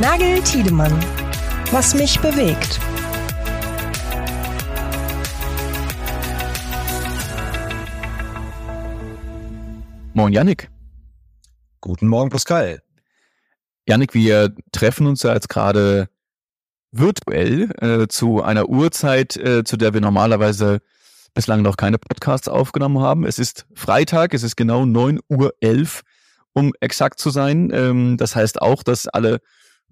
Nagel Tiedemann. Was mich bewegt. Moin Yannick. Guten Morgen Pascal. Yannick, wir treffen uns ja jetzt gerade virtuell äh, zu einer Uhrzeit, äh, zu der wir normalerweise bislang noch keine Podcasts aufgenommen haben. Es ist Freitag, es ist genau 9 Uhr 11, um exakt zu sein. Ähm, das heißt auch, dass alle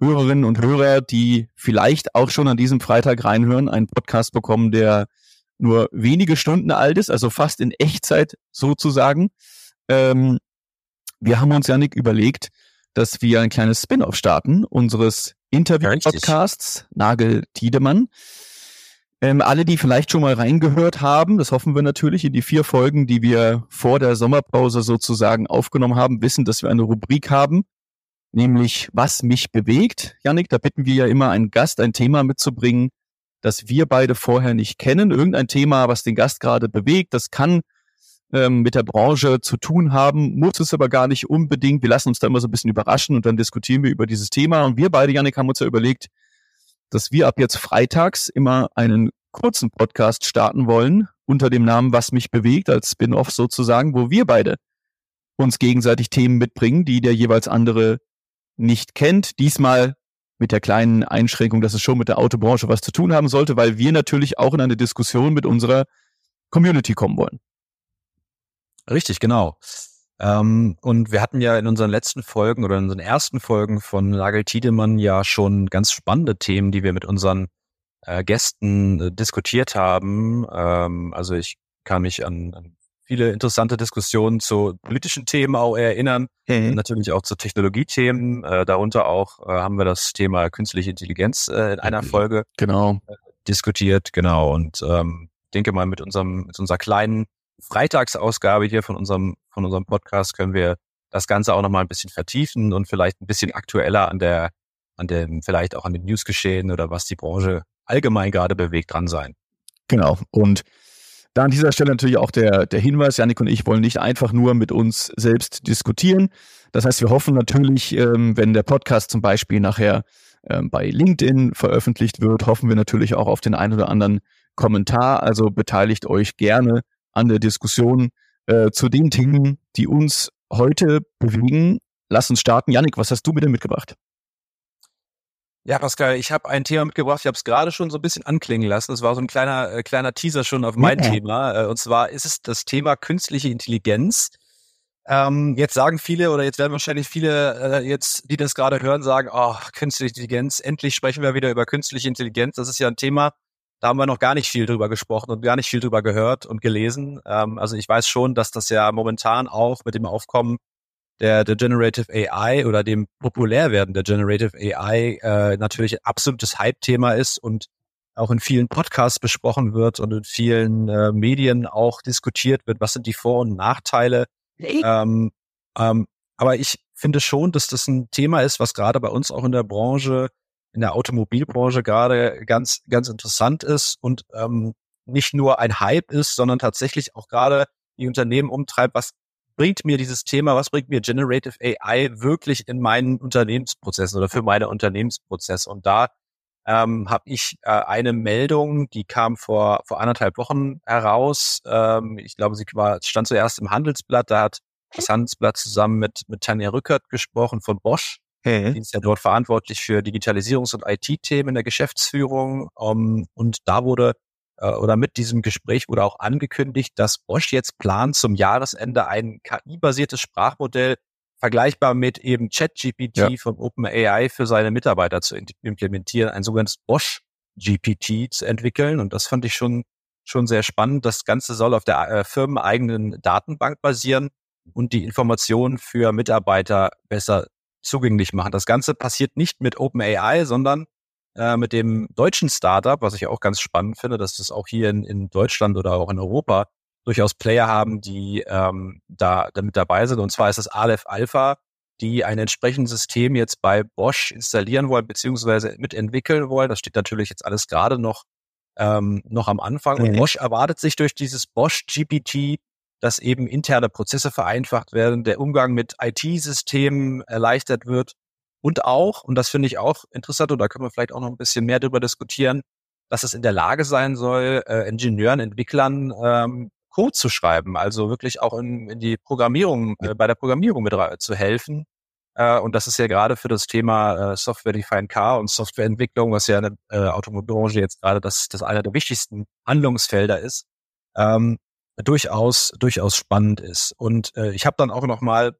Hörerinnen und Hörer, die vielleicht auch schon an diesem Freitag reinhören, einen Podcast bekommen, der nur wenige Stunden alt ist, also fast in Echtzeit sozusagen. Ähm, wir haben uns, Janik, überlegt, dass wir ein kleines Spin-off starten unseres Interview-Podcasts Nagel Tiedemann. Ähm, alle, die vielleicht schon mal reingehört haben, das hoffen wir natürlich, in die vier Folgen, die wir vor der Sommerpause sozusagen aufgenommen haben, wissen, dass wir eine Rubrik haben, nämlich Was mich bewegt. Janik, da bitten wir ja immer einen Gast, ein Thema mitzubringen, das wir beide vorher nicht kennen. Irgendein Thema, was den Gast gerade bewegt. Das kann ähm, mit der Branche zu tun haben, muss es aber gar nicht unbedingt. Wir lassen uns da immer so ein bisschen überraschen und dann diskutieren wir über dieses Thema. Und wir beide, Janik, haben uns ja überlegt, dass wir ab jetzt freitags immer einen kurzen Podcast starten wollen unter dem Namen Was mich bewegt als Spin-off sozusagen, wo wir beide uns gegenseitig Themen mitbringen, die der jeweils andere nicht kennt. Diesmal mit der kleinen Einschränkung, dass es schon mit der Autobranche was zu tun haben sollte, weil wir natürlich auch in eine Diskussion mit unserer Community kommen wollen. Richtig, genau. Ähm, und wir hatten ja in unseren letzten Folgen oder in unseren ersten Folgen von Nagel Tiedemann ja schon ganz spannende Themen, die wir mit unseren äh, Gästen äh, diskutiert haben. Ähm, also ich kann mich an, an viele interessante Diskussionen zu politischen Themen auch erinnern, mhm. natürlich auch zu Technologiethemen. Äh, darunter auch äh, haben wir das Thema künstliche Intelligenz äh, in einer mhm. Folge genau. Äh, diskutiert. Genau. Und ähm, denke mal, mit unserem, mit unserer kleinen Freitagsausgabe hier von unserem, von unserem Podcast können wir das Ganze auch nochmal ein bisschen vertiefen und vielleicht ein bisschen aktueller an der, an dem, vielleicht auch an den Newsgeschehen oder was die Branche allgemein gerade bewegt dran sein. Genau. Und da an dieser Stelle natürlich auch der, der Hinweis, Janik und ich wollen nicht einfach nur mit uns selbst diskutieren. Das heißt, wir hoffen natürlich, ähm, wenn der Podcast zum Beispiel nachher ähm, bei LinkedIn veröffentlicht wird, hoffen wir natürlich auch auf den einen oder anderen Kommentar. Also beteiligt euch gerne an der Diskussion äh, zu den Themen, die uns heute bewegen. Lass uns starten. Janik, was hast du mir denn mitgebracht? Ja, Pascal, ich habe ein Thema mitgebracht. Ich habe es gerade schon so ein bisschen anklingen lassen. Es war so ein kleiner äh, kleiner Teaser schon auf mein ja. Thema. Äh, und zwar ist es das Thema künstliche Intelligenz. Ähm, jetzt sagen viele oder jetzt werden wahrscheinlich viele äh, jetzt, die das gerade hören, sagen: Oh, künstliche Intelligenz. Endlich sprechen wir wieder über künstliche Intelligenz. Das ist ja ein Thema, da haben wir noch gar nicht viel drüber gesprochen und gar nicht viel drüber gehört und gelesen. Ähm, also ich weiß schon, dass das ja momentan auch mit dem Aufkommen der, der Generative AI oder dem Populärwerden der Generative AI äh, natürlich ein absolutes Hype-Thema ist und auch in vielen Podcasts besprochen wird und in vielen äh, Medien auch diskutiert wird, was sind die Vor- und Nachteile. Ähm, ähm, aber ich finde schon, dass das ein Thema ist, was gerade bei uns auch in der Branche in der Automobilbranche gerade ganz, ganz interessant ist und ähm, nicht nur ein Hype ist, sondern tatsächlich auch gerade die Unternehmen umtreibt, was bringt mir dieses Thema, was bringt mir Generative AI wirklich in meinen Unternehmensprozessen oder für meine Unternehmensprozesse? Und da ähm, habe ich äh, eine Meldung, die kam vor vor anderthalb Wochen heraus. Ähm, ich glaube, sie war stand zuerst im Handelsblatt. Da hat das Handelsblatt zusammen mit mit Tanja Rückert gesprochen von Bosch Mhm. Die ist ja dort verantwortlich für Digitalisierungs- und IT-Themen in der Geschäftsführung. Um, ähm, und da wurde oder mit diesem Gespräch wurde auch angekündigt, dass Bosch jetzt plant, zum Jahresende ein KI-basiertes Sprachmodell vergleichbar mit eben ChatGPT ja. von OpenAI für seine Mitarbeiter zu implementieren, ein sogenanntes Bosch GPT zu entwickeln. Und das fand ich schon, schon sehr spannend. Das Ganze soll auf der äh, firmeneigenen Datenbank basieren und die Informationen für Mitarbeiter besser zugänglich machen. Das Ganze passiert nicht mit OpenAI, sondern äh, mit dem deutschen Startup, was ich auch ganz spannend finde, dass das auch hier in, in Deutschland oder auch in Europa durchaus Player haben, die ähm, da damit dabei sind. Und zwar ist das Aleph Alpha, die ein entsprechendes System jetzt bei Bosch installieren wollen, beziehungsweise mitentwickeln wollen. Das steht natürlich jetzt alles gerade noch, ähm, noch am Anfang. Und Bosch erwartet sich durch dieses Bosch GPT dass eben interne Prozesse vereinfacht werden, der Umgang mit IT-Systemen erleichtert wird Und auch, und das finde ich auch interessant, und da können wir vielleicht auch noch ein bisschen mehr darüber diskutieren, dass es in der Lage sein soll, äh, Ingenieuren, Entwicklern ähm, Code zu schreiben, also wirklich auch in, in die Programmierung, äh, bei der Programmierung mit zu helfen. Äh, und das ist ja gerade für das Thema äh, Software Defined Car und Softwareentwicklung, was ja in der äh, Automobilbranche jetzt gerade das, das einer der wichtigsten Handlungsfelder ist, ähm, durchaus durchaus spannend ist. Und äh, ich habe dann auch noch mal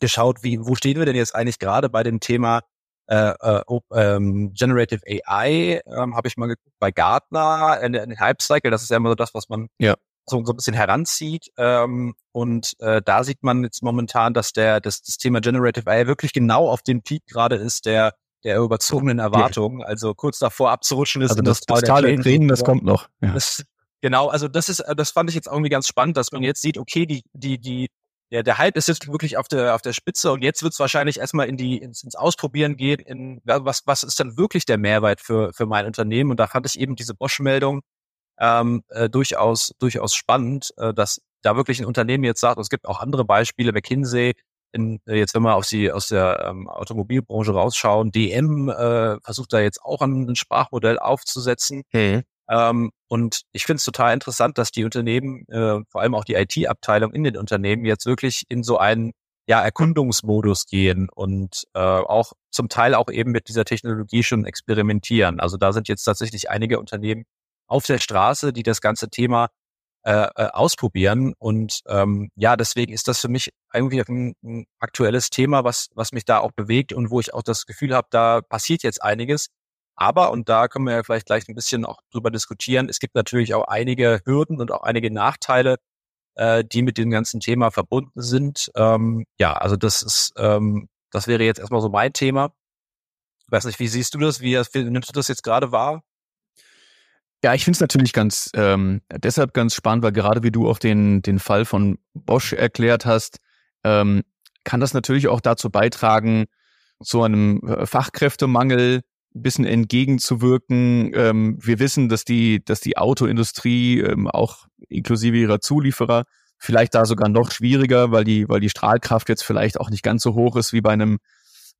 geschaut, wie wo stehen wir denn jetzt eigentlich gerade bei dem Thema äh, äh, ähm, Generative AI? Ähm, habe ich mal geguckt bei Gartner in, in Hype Cycle. Das ist ja immer so das, was man ja so, so ein bisschen heranzieht. Ähm, und äh, da sieht man jetzt momentan, dass der das, das Thema Generative AI wirklich genau auf dem Peak gerade ist, der der überzogenen Erwartungen, also kurz davor abzurutschen ist. Also das, das Tal der Tränen, das kommt noch. Ja. Das, genau, also das ist, das fand ich jetzt irgendwie ganz spannend, dass man jetzt sieht, okay, die, die, die, der, der Hype ist jetzt wirklich auf der, auf der Spitze und jetzt wird es wahrscheinlich erstmal in die, ins, ins Ausprobieren gehen, in was, was ist dann wirklich der Mehrwert für, für mein Unternehmen? Und da fand ich eben diese Bosch-Meldung ähm, äh, durchaus, durchaus spannend, äh, dass da wirklich ein Unternehmen jetzt sagt, und es gibt auch andere Beispiele, McKinsey, in, äh, jetzt wenn wir auf die aus der ähm, Automobilbranche rausschauen, DM äh, versucht da jetzt auch ein, ein Sprachmodell aufzusetzen. Okay. Ähm, und ich finde es total interessant, dass die Unternehmen, äh, vor allem auch die IT-Abteilung in den Unternehmen, jetzt wirklich in so einen ja, Erkundungsmodus gehen und äh, auch zum Teil auch eben mit dieser Technologie schon experimentieren. Also da sind jetzt tatsächlich einige Unternehmen, auf der Straße, die das ganze Thema äh, äh, ausprobieren. Und ähm, ja, deswegen ist das für mich irgendwie ein, ein aktuelles Thema, was, was mich da auch bewegt und wo ich auch das Gefühl habe, da passiert jetzt einiges. Aber, und da können wir ja vielleicht gleich ein bisschen auch drüber diskutieren, es gibt natürlich auch einige Hürden und auch einige Nachteile, äh, die mit dem ganzen Thema verbunden sind. Ähm, ja, also das ist, ähm, das wäre jetzt erstmal so mein Thema. Ich weiß nicht, wie siehst du das? Wie, wie nimmst du das jetzt gerade wahr? Ja, ich finde es natürlich ganz ähm, deshalb ganz spannend, weil gerade wie du auch den, den Fall von Bosch erklärt hast, ähm, kann das natürlich auch dazu beitragen, so einem äh, Fachkräftemangel bisschen entgegenzuwirken. Ähm, wir wissen, dass die, dass die Autoindustrie ähm, auch inklusive ihrer Zulieferer vielleicht da sogar noch schwieriger, weil die, weil die Strahlkraft jetzt vielleicht auch nicht ganz so hoch ist wie bei einem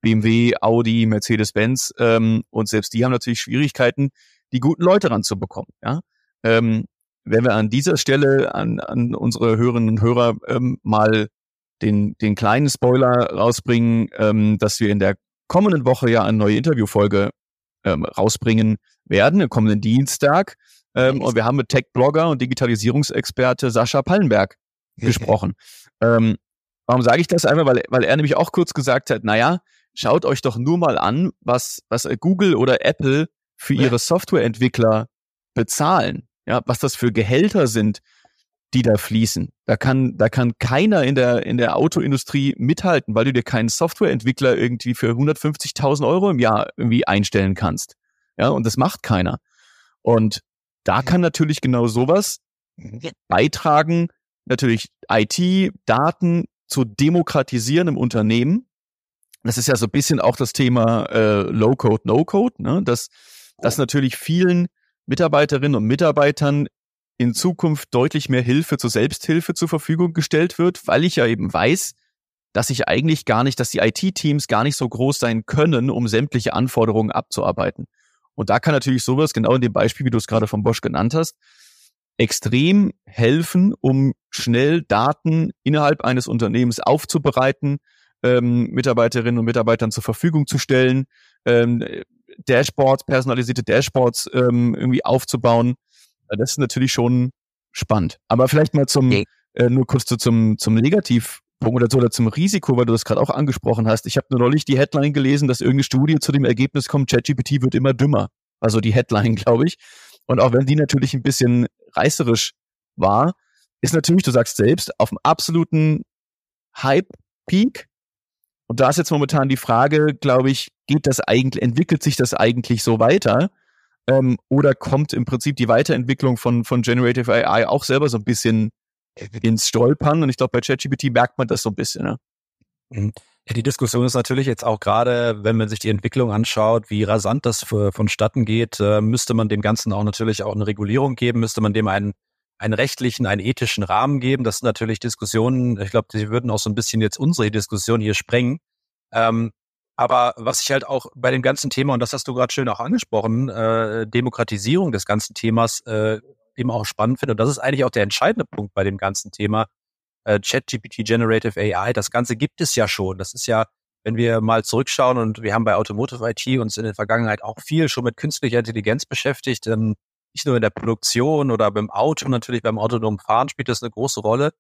BMW, Audi, Mercedes-Benz. Ähm, und selbst die haben natürlich Schwierigkeiten, die guten Leute ranzubekommen. Ja? Ähm, wenn wir an dieser Stelle an, an unsere Hörerinnen und Hörer ähm, mal den, den kleinen Spoiler rausbringen, ähm, dass wir in der kommenden Woche ja eine neue Interviewfolge ähm, rausbringen werden, am kommenden Dienstag. Ähm, und wir haben mit Tech-Blogger und Digitalisierungsexperte Sascha Pallenberg gesprochen. Ähm, warum sage ich das einmal? Weil, weil er nämlich auch kurz gesagt hat, naja, schaut euch doch nur mal an, was, was Google oder Apple für ihre Softwareentwickler bezahlen, ja, was das für Gehälter sind, die da fließen. Da kann, da kann keiner in der, in der Autoindustrie mithalten, weil du dir keinen Softwareentwickler irgendwie für 150.000 Euro im Jahr irgendwie einstellen kannst. Ja, und das macht keiner. Und da kann natürlich genau sowas beitragen, natürlich IT, Daten zu demokratisieren im Unternehmen. Das ist ja so ein bisschen auch das Thema äh, Low-Code, No-Code, ne? dass dass natürlich vielen Mitarbeiterinnen und Mitarbeitern in Zukunft deutlich mehr Hilfe zur Selbsthilfe zur Verfügung gestellt wird, weil ich ja eben weiß, dass ich eigentlich gar nicht, dass die IT-Teams gar nicht so groß sein können, um sämtliche Anforderungen abzuarbeiten. Und da kann natürlich sowas, genau in dem Beispiel, wie du es gerade von Bosch genannt hast, extrem helfen, um schnell Daten innerhalb eines Unternehmens aufzubereiten, ähm, Mitarbeiterinnen und Mitarbeitern zur Verfügung zu stellen, ähm, Dashboards, personalisierte Dashboards ähm, irgendwie aufzubauen. Das ist natürlich schon spannend. Aber vielleicht mal zum, okay. äh, nur kurz zu, zum, zum Negativpunkt oder so oder zum Risiko, weil du das gerade auch angesprochen hast. Ich habe nur neulich die Headline gelesen, dass irgendeine Studie zu dem Ergebnis kommt, ChatGPT wird immer dümmer. Also die Headline, glaube ich. Und auch wenn die natürlich ein bisschen reißerisch war, ist natürlich, du sagst selbst, auf dem absoluten Hype-Peak und da ist jetzt momentan die Frage, glaube ich, geht das eigentlich, entwickelt sich das eigentlich so weiter? Ähm, oder kommt im Prinzip die Weiterentwicklung von, von Generative AI auch selber so ein bisschen ins Stolpern? Und ich glaube, bei ChatGPT merkt man das so ein bisschen. Ne? Mhm. Ja, die Diskussion ist natürlich jetzt auch gerade, wenn man sich die Entwicklung anschaut, wie rasant das für, vonstatten geht, äh, müsste man dem Ganzen auch natürlich auch eine Regulierung geben, müsste man dem einen einen rechtlichen, einen ethischen Rahmen geben. Das sind natürlich Diskussionen, ich glaube, die würden auch so ein bisschen jetzt unsere Diskussion hier sprengen. Ähm, Aber was ich halt auch bei dem ganzen Thema, und das hast du gerade schön auch angesprochen, äh, Demokratisierung des ganzen Themas äh, eben auch spannend finde, und das ist eigentlich auch der entscheidende Punkt bei dem ganzen Thema, äh, ChatGPT Generative AI, das Ganze gibt es ja schon. Das ist ja, wenn wir mal zurückschauen und wir haben bei Automotive IT uns in der Vergangenheit auch viel schon mit künstlicher Intelligenz beschäftigt, ähm, nicht nur in der Produktion oder beim Auto, natürlich beim autonomen Fahren spielt das eine große Rolle.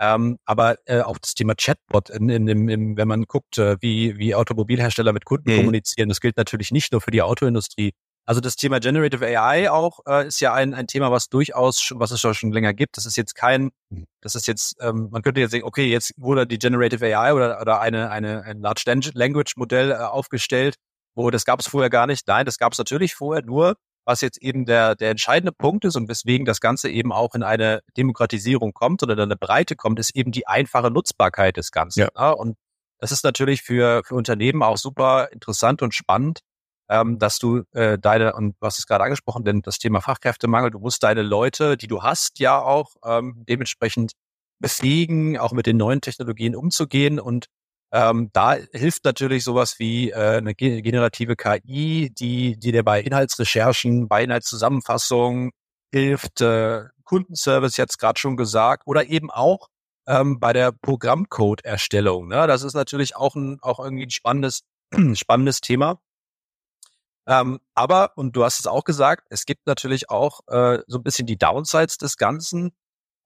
Ähm, aber äh, auch das Thema Chatbot, in, in, in, wenn man guckt, äh, wie, wie Automobilhersteller mit Kunden mhm. kommunizieren, das gilt natürlich nicht nur für die Autoindustrie. Also das Thema Generative AI auch äh, ist ja ein, ein Thema, was durchaus, was es schon länger gibt. Das ist jetzt kein, mhm. das ist jetzt, ähm, man könnte jetzt sagen, okay, jetzt wurde die Generative AI oder, oder eine, eine, ein Large Language Modell äh, aufgestellt, wo das gab es vorher gar nicht. Nein, das gab es natürlich vorher, nur was jetzt eben der, der entscheidende Punkt ist und weswegen das Ganze eben auch in eine Demokratisierung kommt oder in eine Breite kommt, ist eben die einfache Nutzbarkeit des Ganzen. Ja. ja und das ist natürlich für, für Unternehmen auch super interessant und spannend, ähm, dass du äh, deine, und was ist gerade angesprochen, denn das Thema Fachkräftemangel, du musst deine Leute, die du hast, ja auch ähm, dementsprechend befähigen, auch mit den neuen Technologien umzugehen und ähm, da hilft natürlich sowas wie äh, eine generative KI, die, die dir bei Inhaltsrecherchen, bei Inhaltszusammenfassungen hilft, äh, Kundenservice jetzt gerade schon gesagt, oder eben auch ähm, bei der Programmcode-Erstellung. Ne? Das ist natürlich auch ein auch irgendwie ein spannendes, spannendes Thema. Ähm, aber, und du hast es auch gesagt, es gibt natürlich auch äh, so ein bisschen die Downsides des Ganzen.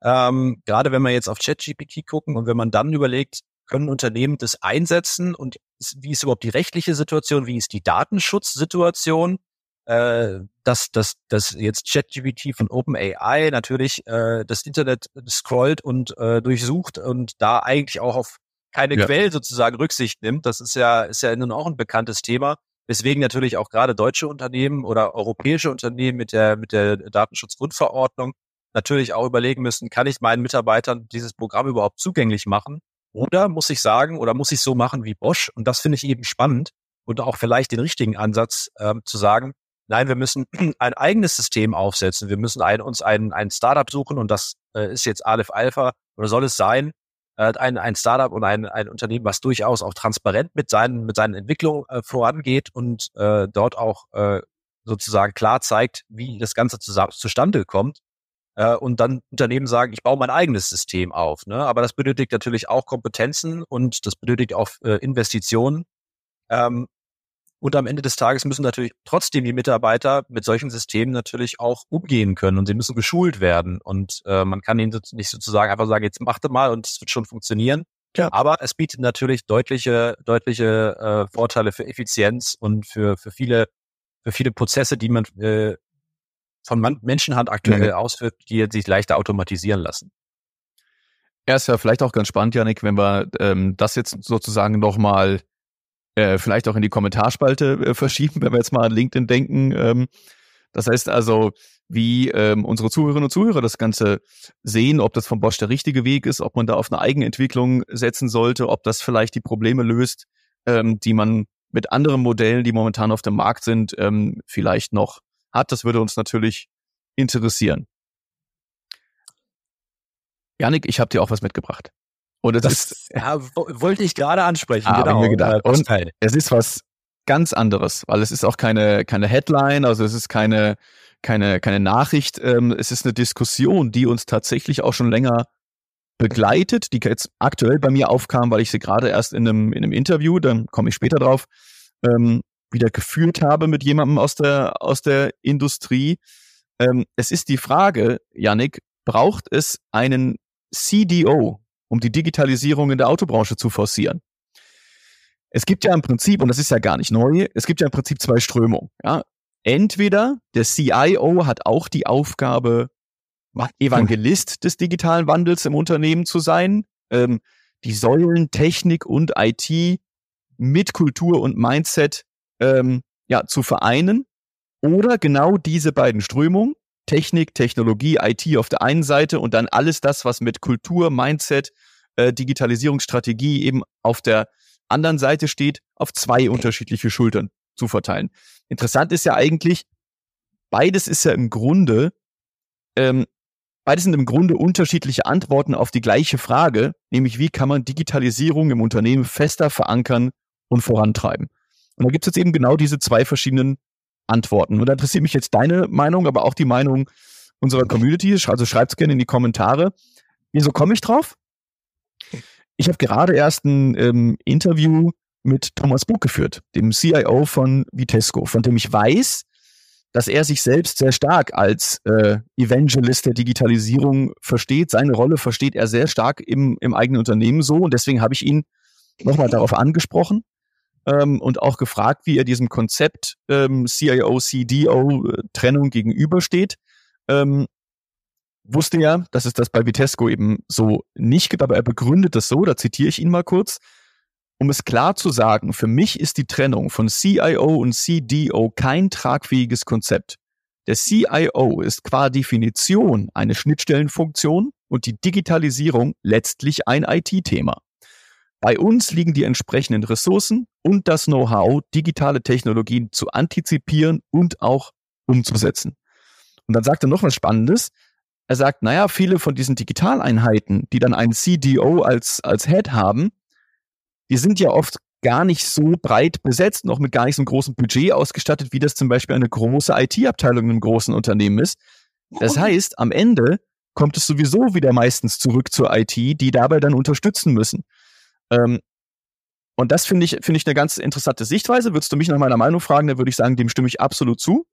Ähm, gerade wenn wir jetzt auf ChatGPT gucken und wenn man dann überlegt, können Unternehmen das einsetzen und wie ist überhaupt die rechtliche Situation, wie ist die Datenschutzsituation, äh, dass, dass, dass jetzt ChatGPT von OpenAI natürlich äh, das Internet scrollt und äh, durchsucht und da eigentlich auch auf keine ja. Quellen sozusagen Rücksicht nimmt. Das ist ja, ist ja nun auch ein bekanntes Thema. Weswegen natürlich auch gerade deutsche Unternehmen oder europäische Unternehmen mit der, mit der Datenschutzgrundverordnung natürlich auch überlegen müssen, kann ich meinen Mitarbeitern dieses Programm überhaupt zugänglich machen? Oder muss ich sagen, oder muss ich so machen wie Bosch? Und das finde ich eben spannend und auch vielleicht den richtigen Ansatz ähm, zu sagen, nein, wir müssen ein eigenes System aufsetzen. Wir müssen ein, uns ein, ein Startup suchen und das äh, ist jetzt Aleph Alpha oder soll es sein, äh, ein, ein Startup und ein, ein Unternehmen, was durchaus auch transparent mit seinen, mit seinen Entwicklungen äh, vorangeht und äh, dort auch äh, sozusagen klar zeigt, wie das Ganze zusammen, zustande kommt äh, und dann Unternehmen sagen, ich baue mein eigenes System auf. Ne? Aber das benötigt natürlich auch Kompetenzen und das benötigt auch äh, Investitionen. Ähm, und am Ende des Tages müssen natürlich trotzdem die Mitarbeiter mit solchen Systemen natürlich auch umgehen können und sie müssen geschult werden. Und äh, man kann ihnen nicht sozusagen einfach sagen, jetzt macht mal und es wird schon funktionieren. Ja. Aber es bietet natürlich deutliche, deutliche äh, Vorteile für Effizienz und für, für viele, für viele Prozesse, die man äh, von Menschenhand aktuell mhm. ausführt, die sich leichter automatisieren lassen. Ja, ist ja vielleicht auch ganz spannend, Janik, wenn wir ähm, das jetzt sozusagen nochmal äh, vielleicht auch in die Kommentarspalte äh, verschieben, wenn wir jetzt mal an LinkedIn denken. Ähm, das heißt also, wie ähm, unsere Zuhörerinnen und Zuhörer das Ganze sehen, ob das von Bosch der richtige Weg ist, ob man da auf eine Eigenentwicklung setzen sollte, ob das vielleicht die Probleme löst, ähm, die man mit anderen Modellen, die momentan auf dem Markt sind, ähm, vielleicht noch hat. Das würde uns natürlich interessieren. Janik, ich habe dir auch was mitgebracht. Und das, ist, ja, wollte ich gerade ansprechen. Ah, genau. Mir gedacht. Und es ist was ganz anderes, weil es ist auch keine keine Headline, also es ist keine keine keine Nachricht. Ähm, es ist eine Diskussion, die uns tatsächlich auch schon länger begleitet, die jetzt aktuell bei mir aufkam, weil ich sie gerade erst in einem in einem Interview, dann komme ich später drauf, ähm, wieder gefühlt habe mit jemandem aus der, aus der Industrie. Ähm, es ist die Frage, Yannick, braucht es einen CDO, um die Digitalisierung in der Autobranche zu forcieren? Es gibt ja im Prinzip, und das ist ja gar nicht neu, es gibt ja im Prinzip zwei Strömungen. Ja? Entweder der CIO hat auch die Aufgabe, Evangelist des digitalen Wandels im Unternehmen zu sein, ähm, die Säulen Technik und IT mit Kultur und Mindset ähm, ja, zu vereinen oder genau diese beiden Strömungen, Technik, Technologie, IT auf der einen Seite und dann alles das, was mit Kultur, Mindset, äh, Digitalisierungsstrategie eben auf der anderen Seite steht, auf zwei unterschiedliche Schultern zu verteilen. Interessant ist ja eigentlich, beides ist ja im Grunde, ähm, beides sind im Grunde unterschiedliche Antworten auf die gleiche Frage, nämlich wie kann man Digitalisierung im Unternehmen fester verankern und vorantreiben? Und da gibt es jetzt eben genau diese zwei verschiedenen Antworten. Und da interessiert mich jetzt deine Meinung, aber auch die Meinung unserer Community. Also schreibt es gerne in die Kommentare. Wieso komme ich drauf? Ich habe gerade erst ein ähm, Interview mit Thomas Buch geführt, dem CIO von Vitesco, von dem ich weiß, dass er sich selbst sehr stark als äh, Evangelist der Digitalisierung versteht. Seine Rolle versteht er sehr stark im, im eigenen Unternehmen so. Und deswegen habe ich ihn nochmal darauf angesprochen ähm, und auch gefragt, wie er diesem Konzept ähm, CIO, CDO äh, Trennung gegenübersteht. Ähm, wusste ja, dass es das bei Vitesco eben so nicht gibt, aber er begründet das so, da zitiere ich ihn mal kurz. Um es klar zu sagen, für mich ist die Trennung von CIO und CDO kein tragfähiges Konzept. Der CIO ist qua Definition eine Schnittstellenfunktion und die Digitalisierung letztlich ein IT-Thema. Bei uns liegen die entsprechenden Ressourcen und das Know-how, digitale Technologien zu antizipieren und auch umzusetzen. Und dann sagt er noch was Spannendes. Er sagt, naja, viele von diesen Digitaleinheiten, die dann einen CDO als, als Head haben, die sind ja oft gar nicht so breit besetzt, noch mit gar nicht so einem großen Budget ausgestattet, wie das zum Beispiel eine große IT-Abteilung in einem großen Unternehmen ist. Das heißt, am Ende kommt es sowieso wieder meistens zurück zur IT, die dabei dann unterstützen müssen. Ähm, und das finde ich, finde ich eine ganz interessante Sichtweise. Würdest du mich nach meiner Meinung fragen, dann würde ich sagen, dem stimme ich absolut zu.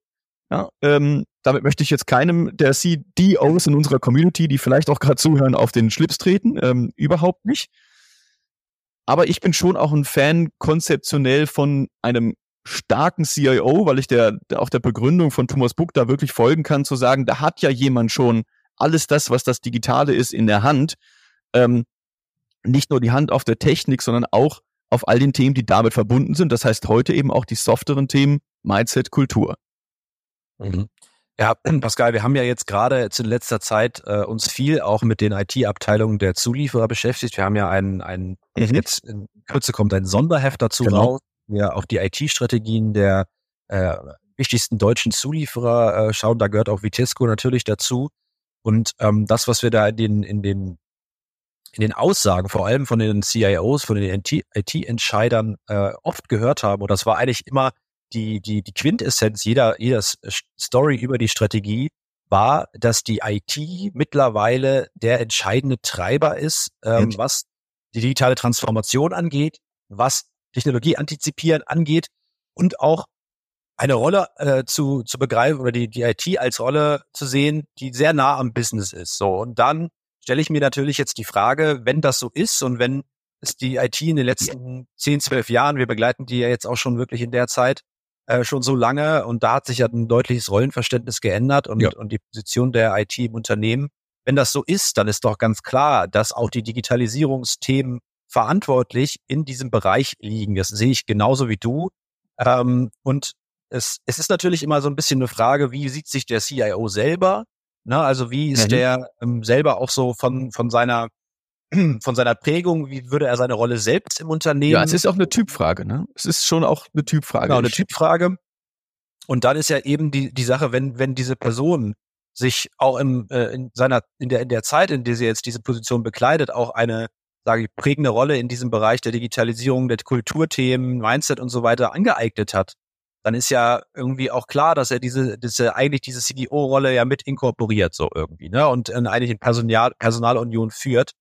Ja, ähm, damit möchte ich jetzt keinem der CDOs in unserer Community, die vielleicht auch gerade zuhören, auf den Schlips treten. Ähm, überhaupt nicht. Aber ich bin schon auch ein Fan konzeptionell von einem starken CIO, weil ich der, der, auch der Begründung von Thomas Buck da wirklich folgen kann, zu sagen, da hat ja jemand schon alles das, was das Digitale ist, in der Hand. Ähm, nicht nur die Hand auf der Technik, sondern auch auf all den Themen, die damit verbunden sind. Das heißt heute eben auch die softeren Themen, Mindset, Kultur. Mhm. Ja, Pascal, wir haben ja jetzt gerade in letzter Zeit äh, uns viel auch mit den IT-Abteilungen der Zulieferer beschäftigt. Wir haben ja einen, einen mhm. jetzt in Kürze kommt ein Sonderheft dazu genau. raus, ja auch die IT-Strategien der äh, wichtigsten deutschen Zulieferer äh, schauen. Da gehört auch Vitesco natürlich dazu. Und ähm, das, was wir da in den, in den in den Aussagen, vor allem von den CIOs, von den IT-Entscheidern äh, oft gehört haben, und das war eigentlich immer die, die, die Quintessenz jeder, jeder Story über die Strategie war, dass die IT mittlerweile der entscheidende Treiber ist, ähm, was die digitale Transformation angeht, was Technologie antizipieren angeht und auch eine Rolle äh, zu, zu begreifen oder die, die IT als Rolle zu sehen, die sehr nah am Business ist. So, und dann stelle ich mir natürlich jetzt die Frage, wenn das so ist und wenn es die IT in den letzten 10, 12 Jahren, wir begleiten die ja jetzt auch schon wirklich in der Zeit, äh, schon so lange und da hat sich ja ein deutliches Rollenverständnis geändert und, ja. und die Position der IT im Unternehmen. Wenn das so ist, dann ist doch ganz klar, dass auch die Digitalisierungsthemen verantwortlich in diesem Bereich liegen. Das sehe ich genauso wie du. Ähm, und es, es ist natürlich immer so ein bisschen eine Frage, wie sieht sich der CIO selber? Na, also wie ist mhm. der ähm, selber auch so von, von seiner von seiner Prägung, wie würde er seine Rolle selbst im Unternehmen? Ja, es ist auch eine Typfrage, ne? Es ist schon auch eine Typfrage. Genau, eine Typfrage. Und dann ist ja eben die, die Sache, wenn, wenn diese Person sich auch im, äh, in seiner, in der, in der Zeit, in der sie jetzt diese Position bekleidet, auch eine, sage ich, prägende Rolle in diesem Bereich der Digitalisierung, der Kulturthemen, Mindset und so weiter angeeignet hat, dann ist ja irgendwie auch klar, dass er diese, diese eigentlich diese CDO-Rolle ja mit inkorporiert, so irgendwie, ne? Und in, eigentlich in Personal, Personalunion führt.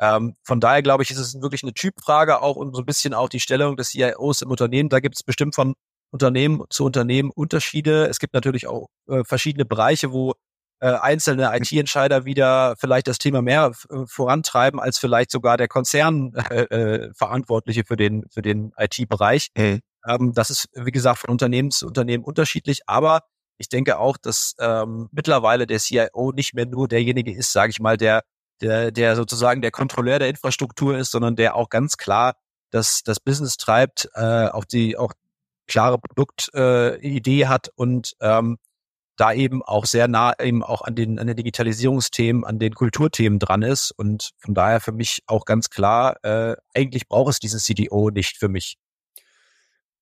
Ähm, von daher glaube ich, ist es wirklich eine Typfrage auch und so ein bisschen auch die Stellung des CIOs im Unternehmen. Da gibt es bestimmt von Unternehmen zu Unternehmen Unterschiede. Es gibt natürlich auch äh, verschiedene Bereiche, wo äh, einzelne IT-Entscheider wieder vielleicht das Thema mehr äh, vorantreiben als vielleicht sogar der Konzern äh, äh, Verantwortliche für den für den IT-Bereich. Mhm. Ähm, das ist wie gesagt von Unternehmen zu Unternehmen unterschiedlich, aber ich denke auch, dass ähm, mittlerweile der CIO nicht mehr nur derjenige ist, sage ich mal, der der, der sozusagen der Kontrolleur der Infrastruktur ist, sondern der auch ganz klar das, das Business treibt, äh, auch die auch klare Produktidee äh, hat und ähm, da eben auch sehr nah eben auch an den an den Digitalisierungsthemen, an den Kulturthemen dran ist und von daher für mich auch ganz klar, äh, eigentlich braucht es diesen CDO nicht für mich.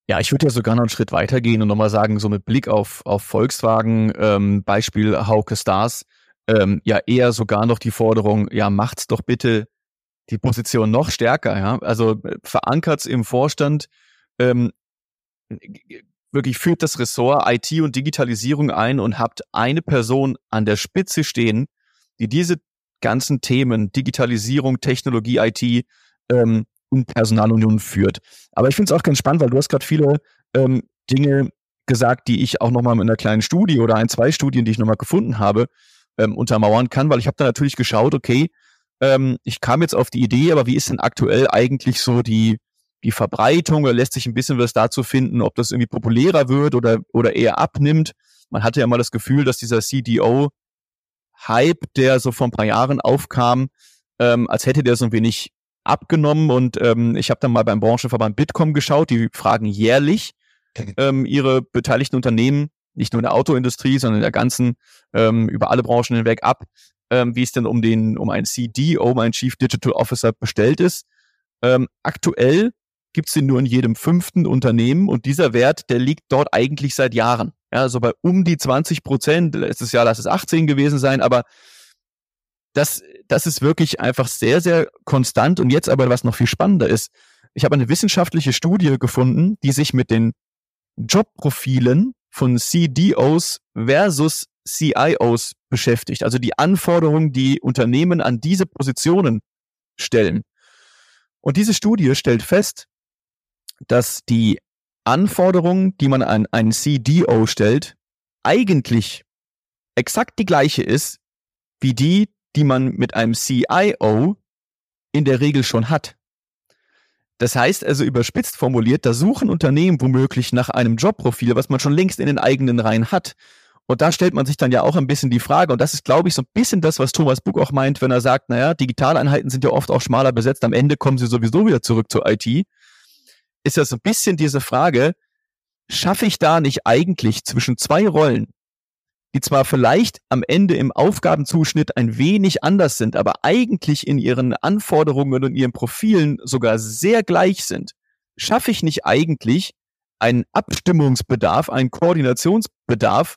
Ja, ich würde ja sogar noch einen Schritt weitergehen und nochmal sagen, so mit Blick auf, auf Volkswagen, ähm, Beispiel Hauke Stars, ähm, ja eher sogar noch die Forderung, ja, macht's doch bitte die Position noch stärker, ja. Also äh, verankert's im Vorstand, ähm, wirklich führt das Ressort IT und Digitalisierung ein und habt eine Person an der Spitze stehen, die diese ganzen Themen Digitalisierung, Technologie, IT ähm, und Personalunion führt. Aber ich finde es auch ganz spannend, weil du hast gerade viele ähm, Dinge gesagt, die ich auch nochmal mit einer kleinen Studie oder ein, zwei Studien, die ich nochmal gefunden habe, ähm, untermauern kann, weil ich habe da natürlich geschaut, okay, ähm, ich kam jetzt auf die Idee, aber wie ist denn aktuell eigentlich so die, die Verbreitung oder lässt sich ein bisschen was dazu finden, ob das irgendwie populärer wird oder, oder eher abnimmt. Man hatte ja mal das Gefühl, dass dieser CDO Hype, der so vor ein paar Jahren aufkam, ähm, als hätte der so ein wenig abgenommen und ähm, ich habe dann mal beim Branchenverband Bitkom geschaut, die fragen jährlich ähm, ihre beteiligten Unternehmen, nicht nur in der Autoindustrie, sondern in der ganzen, ähm, über alle Branchen hinweg ab, ähm, wie es denn um den, um ein CDO, um einen Chief Digital Officer bestellt ist. Ähm, aktuell gibt's den nur in jedem fünften Unternehmen und dieser Wert, der liegt dort eigentlich seit Jahren. Ja, also bei um die 20 Prozent, letztes Jahr lass es 18 gewesen sein, aber das, das ist wirklich einfach sehr, sehr konstant. Und jetzt aber, was noch viel spannender ist, ich habe eine wissenschaftliche Studie gefunden, die sich mit den Jobprofilen von CDOs versus CIOs beschäftigt. Also die Anforderungen, die Unternehmen an diese Positionen stellen. Und diese Studie stellt fest, dass die Anforderungen, die man an einen CDO stellt, eigentlich exakt die gleiche ist wie die, die man mit einem CIO in der Regel schon hat. Das heißt also überspitzt formuliert, da suchen Unternehmen womöglich nach einem Jobprofil, was man schon längst in den eigenen Reihen hat. Und da stellt man sich dann ja auch ein bisschen die Frage, und das ist, glaube ich, so ein bisschen das, was Thomas Buck auch meint, wenn er sagt, naja, Digitaleinheiten sind ja oft auch schmaler besetzt, am Ende kommen sie sowieso wieder zurück zur IT, ist ja so ein bisschen diese Frage, schaffe ich da nicht eigentlich zwischen zwei Rollen, die zwar vielleicht am Ende im Aufgabenzuschnitt ein wenig anders sind, aber eigentlich in ihren Anforderungen und ihren Profilen sogar sehr gleich sind, schaffe ich nicht eigentlich einen Abstimmungsbedarf, einen Koordinationsbedarf,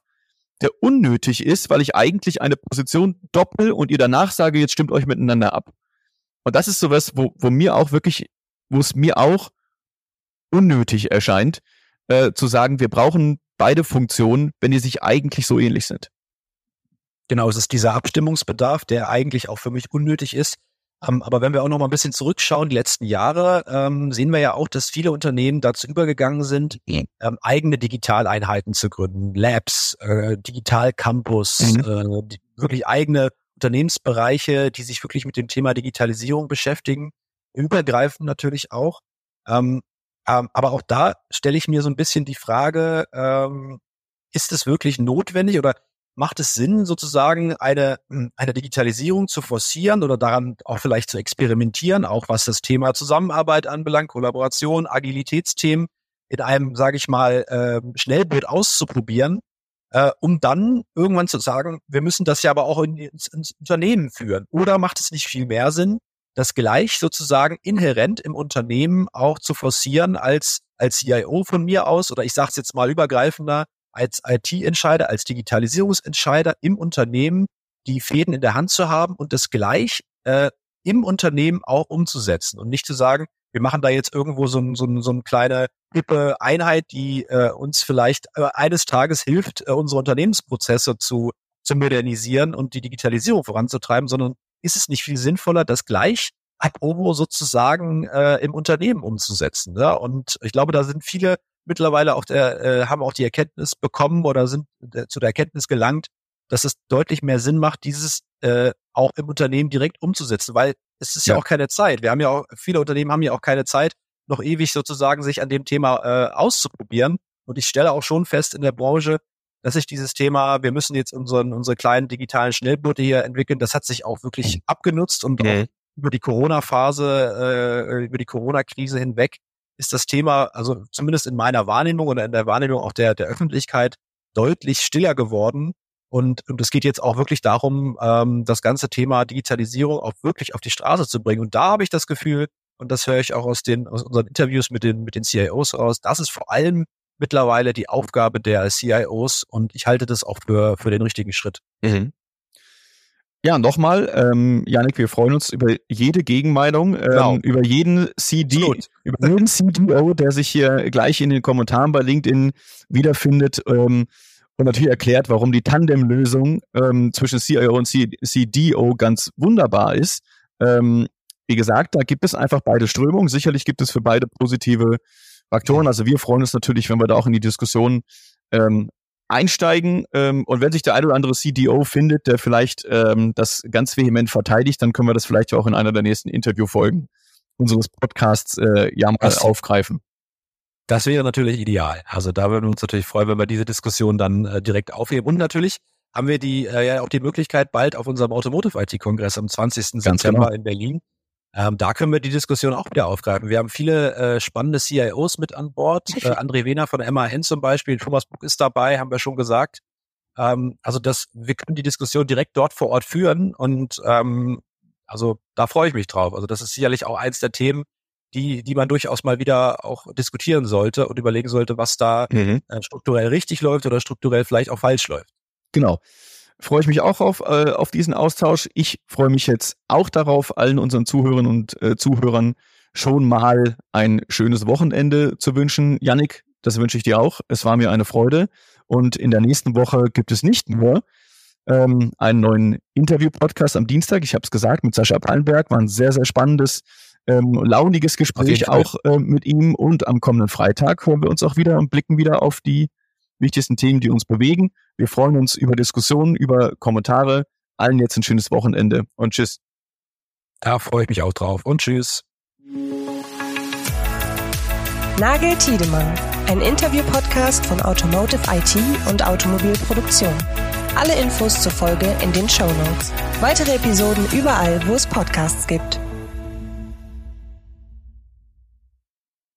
der unnötig ist, weil ich eigentlich eine Position doppel und ihr danach sage, jetzt stimmt euch miteinander ab. Und das ist sowas, wo, wo mir auch wirklich, wo es mir auch unnötig erscheint, äh, zu sagen, wir brauchen beide Funktionen, wenn die sich eigentlich so ähnlich sind. Genau, es ist dieser Abstimmungsbedarf, der eigentlich auch für mich unnötig ist. Ähm, aber wenn wir auch noch mal ein bisschen zurückschauen, die letzten Jahre, ähm, sehen wir ja auch, dass viele Unternehmen dazu übergegangen sind, ähm, eigene Digitaleinheiten zu gründen, Labs, äh, Digital Campus, mhm. äh, die, wirklich eigene Unternehmensbereiche, die sich wirklich mit dem Thema Digitalisierung beschäftigen, übergreifend natürlich auch. Ähm, ähm, aber auch da stelle ich mir so ein bisschen die Frage, ähm, ist es wirklich notwendig oder macht es Sinn, sozusagen eine, hm, eine Digitalisierung zu forcieren oder daran auch vielleicht zu experimentieren, auch was das Thema Zusammenarbeit anbelangt, Kollaboration, Agilitätsthemen in einem, sage ich mal, äh, Schnellbild auszuprobieren, äh, um dann irgendwann zu sagen, wir müssen das ja aber auch in, ins, ins Unternehmen führen. Oder macht es nicht viel mehr Sinn, das gleich sozusagen inhärent im Unternehmen auch zu forcieren als, als CIO von mir aus oder ich sage es jetzt mal übergreifender, als IT-Entscheider, als Digitalisierungsentscheider im Unternehmen die Fäden in der Hand zu haben und das gleich äh, im Unternehmen auch umzusetzen und nicht zu sagen, wir machen da jetzt irgendwo so, ein, so, ein, so eine kleine hippe Einheit, die äh, uns vielleicht äh, eines Tages hilft, äh, unsere Unternehmensprozesse zu, zu modernisieren und die Digitalisierung voranzutreiben, sondern ist es nicht viel sinnvoller, das gleich ab Ovo sozusagen äh, im Unternehmen umzusetzen? Ja? Und ich glaube, da sind viele mittlerweile auch der, äh, haben auch die Erkenntnis bekommen oder sind äh, zu der Erkenntnis gelangt, dass es deutlich mehr Sinn macht, dieses äh, auch im Unternehmen direkt umzusetzen, weil es ist ja. ja auch keine Zeit. Wir haben ja auch, viele Unternehmen haben ja auch keine Zeit, noch ewig sozusagen sich an dem Thema äh, auszuprobieren. Und ich stelle auch schon fest in der Branche, dass sich dieses Thema, wir müssen jetzt unseren, unsere kleinen digitalen Schnellboote hier entwickeln, das hat sich auch wirklich mhm. abgenutzt und okay. über die Corona-Phase, äh, über die Corona-Krise hinweg ist das Thema, also zumindest in meiner Wahrnehmung oder in der Wahrnehmung auch der, der Öffentlichkeit deutlich stiller geworden. Und, und es geht jetzt auch wirklich darum, ähm, das ganze Thema Digitalisierung auch wirklich auf die Straße zu bringen. Und da habe ich das Gefühl, und das höre ich auch aus den aus unseren Interviews mit den mit den CIOs raus, dass es vor allem mittlerweile die Aufgabe der CIOs und ich halte das auch für für den richtigen Schritt. Mhm. Ja, nochmal, ähm, Janik, wir freuen uns über jede Gegenmeinung, ähm, genau. über jeden CD, über jeden CDO, der sich hier gleich in den Kommentaren bei LinkedIn wiederfindet ähm, und natürlich erklärt, warum die Tandem-Lösung ähm, zwischen CIO und CDO ganz wunderbar ist. Ähm, wie gesagt, da gibt es einfach beide Strömungen. Sicherlich gibt es für beide positive Faktoren. Also wir freuen uns natürlich, wenn wir da auch in die Diskussion ähm, einsteigen ähm, und wenn sich der ein oder andere CDO findet, der vielleicht ähm, das ganz vehement verteidigt, dann können wir das vielleicht auch in einer der nächsten Interviewfolgen unseres Podcasts äh, ja mal das, aufgreifen. Das wäre natürlich ideal. Also da würden wir uns natürlich freuen, wenn wir diese Diskussion dann äh, direkt aufheben. Und natürlich haben wir die äh, ja auch die Möglichkeit, bald auf unserem Automotive IT-Kongress am 20. Ganz September genau. in Berlin ähm, da können wir die Diskussion auch wieder aufgreifen. Wir haben viele äh, spannende CIOs mit an Bord. Äh, André Wehner von MAN zum Beispiel, Thomas Buck ist dabei, haben wir schon gesagt. Ähm, also das, wir können die Diskussion direkt dort vor Ort führen und ähm, also da freue ich mich drauf. Also das ist sicherlich auch eins der Themen, die, die man durchaus mal wieder auch diskutieren sollte und überlegen sollte, was da mhm. äh, strukturell richtig läuft oder strukturell vielleicht auch falsch läuft. Genau freue ich mich auch auf, äh, auf diesen Austausch. Ich freue mich jetzt auch darauf, allen unseren Zuhörern und äh, Zuhörern schon mal ein schönes Wochenende zu wünschen. Yannick, das wünsche ich dir auch. Es war mir eine Freude. Und in der nächsten Woche gibt es nicht nur ähm, einen neuen Interview-Podcast am Dienstag. Ich habe es gesagt, mit Sascha Pallenberg. War ein sehr, sehr spannendes, ähm, launiges Gespräch auch äh, mit ihm. Und am kommenden Freitag hören wir uns auch wieder und blicken wieder auf die wichtigsten Themen, die uns bewegen. Wir freuen uns über Diskussionen, über Kommentare. Allen jetzt ein schönes Wochenende und tschüss. Da freue ich mich auch drauf und tschüss. Nagel Tiedemann, ein Interview-Podcast von Automotive IT und Automobilproduktion. Alle Infos zur Folge in den Show Notes. Weitere Episoden überall, wo es Podcasts gibt.